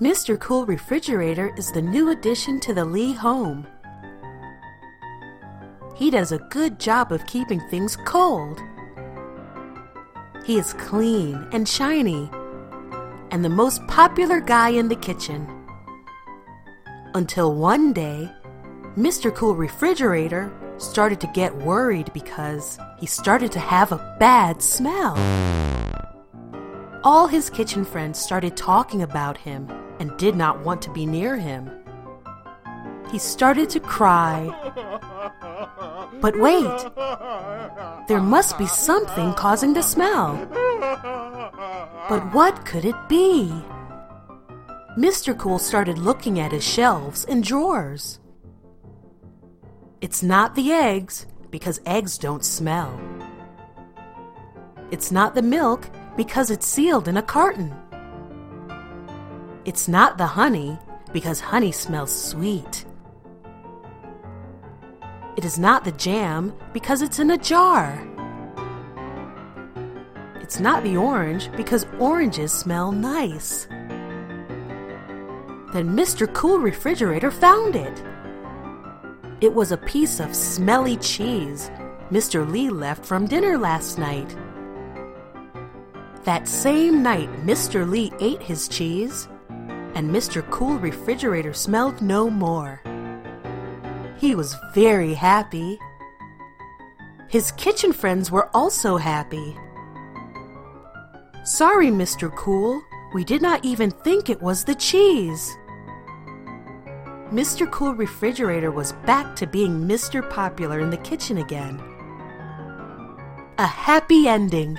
Mr. Cool Refrigerator is the new addition to the Lee home. He does a good job of keeping things cold. He is clean and shiny, and the most popular guy in the kitchen. Until one day, Mr. Cool Refrigerator started to get worried because he started to have a bad smell. All his kitchen friends started talking about him and did not want to be near him. He started to cry. But wait, there must be something causing the smell. But what could it be? Mr. Cool started looking at his shelves and drawers. It's not the eggs, because eggs don't smell. It's not the milk, because it's sealed in a carton. It's not the honey, because honey smells sweet. It is not the jam, because it's in a jar. It's not the orange, because oranges smell nice. Then Mr. Cool Refrigerator found it. It was a piece of smelly cheese Mr. Lee left from dinner last night. That same night, Mr. Lee ate his cheese, and Mr. Cool Refrigerator smelled no more. He was very happy. His kitchen friends were also happy. Sorry, Mr. Cool, we did not even think it was the cheese. Mr. Cool Refrigerator was back to being Mr. Popular in the kitchen again. A happy ending.